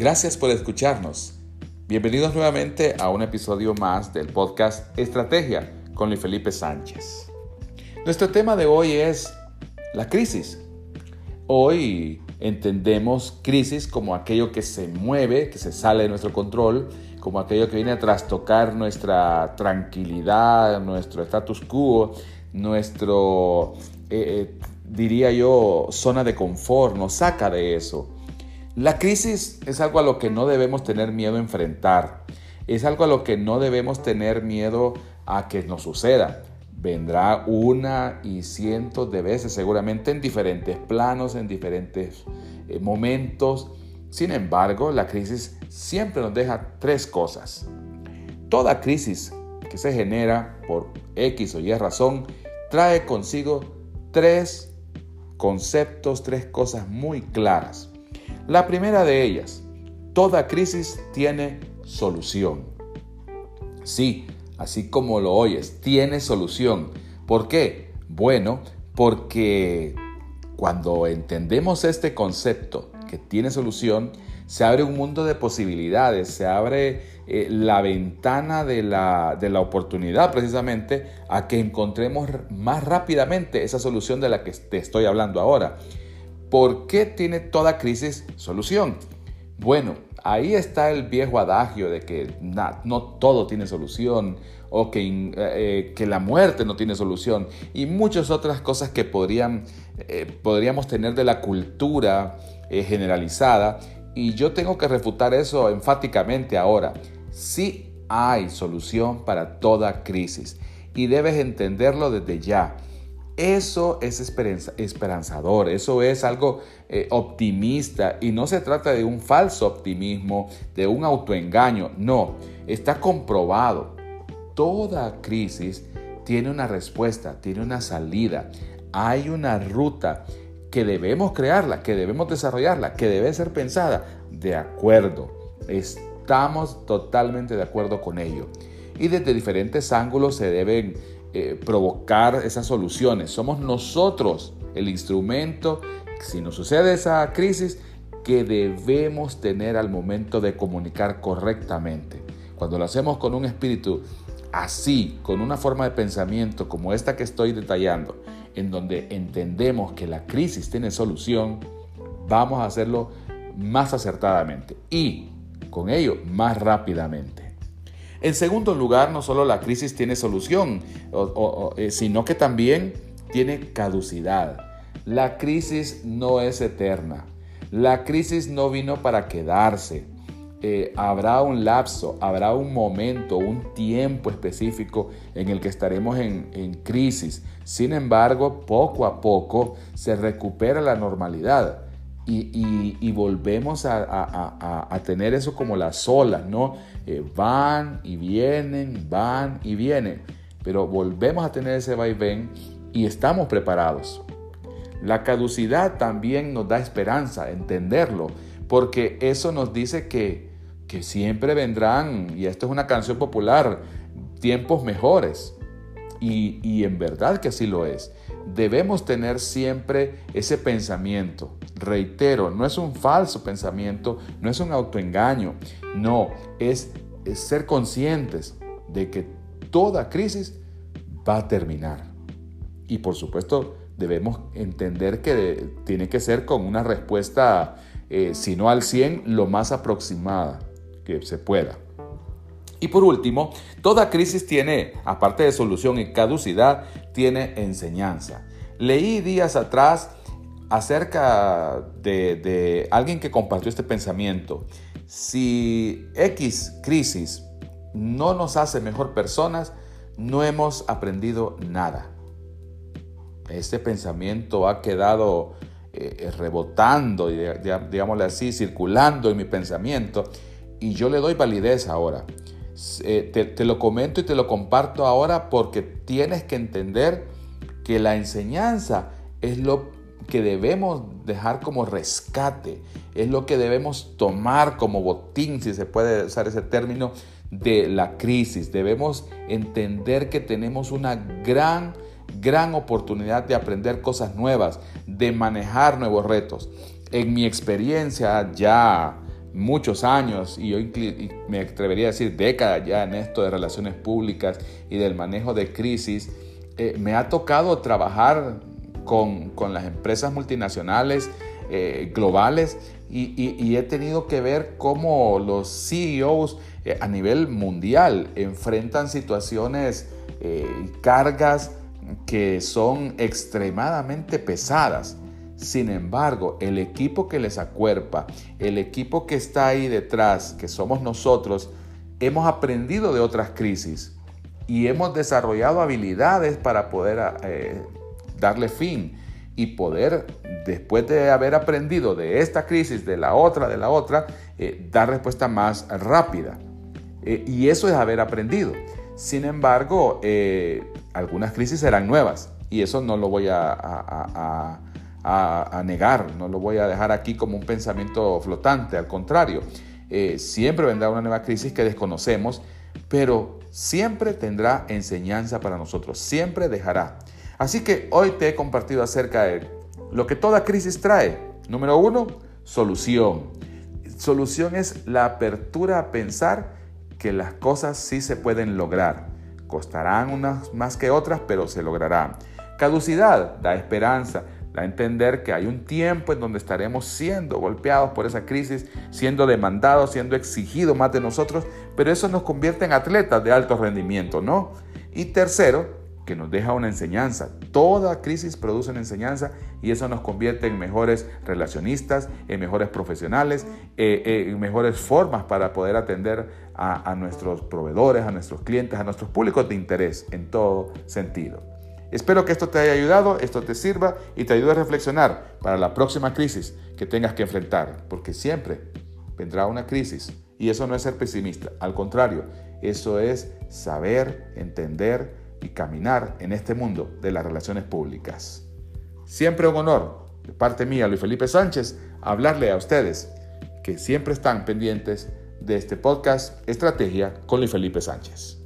Gracias por escucharnos. Bienvenidos nuevamente a un episodio más del podcast Estrategia con Luis Felipe Sánchez. Nuestro tema de hoy es la crisis. Hoy entendemos crisis como aquello que se mueve, que se sale de nuestro control, como aquello que viene a trastocar nuestra tranquilidad, nuestro status quo, nuestro, eh, eh, diría yo, zona de confort, nos saca de eso. La crisis es algo a lo que no debemos tener miedo a enfrentar, es algo a lo que no debemos tener miedo a que nos suceda. Vendrá una y cientos de veces, seguramente en diferentes planos, en diferentes eh, momentos. Sin embargo, la crisis siempre nos deja tres cosas. Toda crisis que se genera por X o Y razón trae consigo tres conceptos, tres cosas muy claras. La primera de ellas, toda crisis tiene solución. Sí, así como lo oyes, tiene solución. ¿Por qué? Bueno, porque cuando entendemos este concepto que tiene solución, se abre un mundo de posibilidades, se abre eh, la ventana de la, de la oportunidad precisamente a que encontremos más rápidamente esa solución de la que te estoy hablando ahora. ¿Por qué tiene toda crisis solución? Bueno, ahí está el viejo adagio de que no todo tiene solución o que, eh, eh, que, la muerte no tiene solución y muchas otras cosas que podrían, podríamos tener de la cultura generalizada y yo tengo que refutar eso enfáticamente ahora. Sí hay solución para toda crisis y debes entenderlo desde ya. Eso es esperanzador, eso es algo eh, optimista y no se trata de un falso optimismo, de un autoengaño, no, está comprobado. Toda crisis tiene una respuesta, tiene una salida, hay una ruta que debemos crearla, que debemos desarrollarla, que debe ser pensada. De acuerdo, estamos totalmente de acuerdo con ello. Y desde diferentes ángulos se deben eh, provocar esas soluciones. Somos nosotros el instrumento, si nos sucede esa crisis, que debemos tener al momento de comunicar correctamente. Cuando lo hacemos con un espíritu así, con una forma de pensamiento como esta que estoy detallando, en donde entendemos que la crisis tiene solución, vamos a hacerlo más acertadamente y con ello más rápidamente. En segundo lugar, no solo la crisis tiene solución, eh, sino que también tiene caducidad. La crisis no es eterna. La crisis no vino para quedarse. Eh, habrá un lapso, habrá un momento, un tiempo específico en el que estaremos en, crisis. Sin embargo, poco a poco se recupera la normalidad y, volvemos a, tener eso como las olas, ¿no? Eh, van y vienen, van y vienen, pero volvemos a tener ese vaivén y estamos preparados. La caducidad también nos da esperanza, entenderlo, porque eso nos dice que que siempre vendrán, y esto es una canción popular, tiempos mejores. Y, en verdad que así lo es. Debemos tener siempre ese pensamiento. Reitero, no es un falso pensamiento, no es un autoengaño, no, es, ser conscientes de que toda crisis va a terminar. Y por supuesto, debemos entender que tiene que ser con una respuesta, eh, si no al 100, lo más aproximada que se pueda. Y por último, toda crisis tiene, aparte de solución y caducidad, tiene enseñanza. Leí días atrás acerca de, alguien que compartió este pensamiento. Si X crisis no nos hace mejor personas, no hemos aprendido nada. Este pensamiento ha quedado eh, rebotando, digámosle así, circulando en mi pensamiento y yo le doy validez ahora. Eh, te, lo comento y te lo comparto ahora porque tienes que entender que la enseñanza es lo que debemos dejar como rescate, es lo que debemos tomar como botín, si se puede usar ese término, de la crisis. Debemos entender que tenemos una gran, gran oportunidad de aprender cosas nuevas, de manejar nuevos retos. En mi experiencia ya muchos años, y yo me atrevería a decir décadas ya en esto de relaciones públicas y del manejo de crisis, eh, me ha tocado trabajar con, las empresas multinacionales eh, globales y, he tenido que ver cómo los CEOs eh, a nivel mundial enfrentan situaciones, cargas que son extremadamente pesadas sin embargo, el equipo que les acuerpa, el equipo que está ahí detrás, que somos nosotros, hemos aprendido de otras crisis y hemos desarrollado habilidades para poder eh, darle fin y poder, después de haber aprendido de esta crisis, de la otra, de la otra, eh, dar respuesta más rápida. Eh, y eso es haber aprendido. Sin embargo, algunas crisis serán nuevas y eso no lo voy a a, negar, no lo voy a dejar aquí como un pensamiento flotante, al contrario, eh, siempre vendrá una nueva crisis que desconocemos, pero siempre tendrá enseñanza para nosotros, siempre dejará. Así que hoy te he compartido acerca de lo que toda crisis trae. Número uno, solución. Solución es la apertura a pensar que las cosas sí se pueden lograr. Costarán unas más que otras, pero se lograrán. Caducidad da esperanza, a entender que hay un tiempo en donde estaremos siendo golpeados por esa crisis, siendo demandados, siendo exigidos más de nosotros, pero eso nos convierte en atletas de alto rendimiento, ¿no? Y tercero, que nos deja una enseñanza. Toda crisis produce una enseñanza y eso nos convierte en mejores relacionistas, en mejores profesionales, eh, eh, en mejores formas para poder atender a nuestros proveedores, a nuestros clientes, a nuestros públicos de interés en todo sentido. Espero que esto te haya ayudado, esto te sirva y te ayude a reflexionar para la próxima crisis que tengas que enfrentar, porque siempre vendrá una crisis y eso no es ser pesimista, al contrario, eso es saber, entender y caminar en este mundo de las relaciones públicas. Siempre un honor de parte mía, Luis Felipe Sánchez, hablarle a ustedes que siempre están pendientes de este podcast Estrategia con Luis Felipe Sánchez.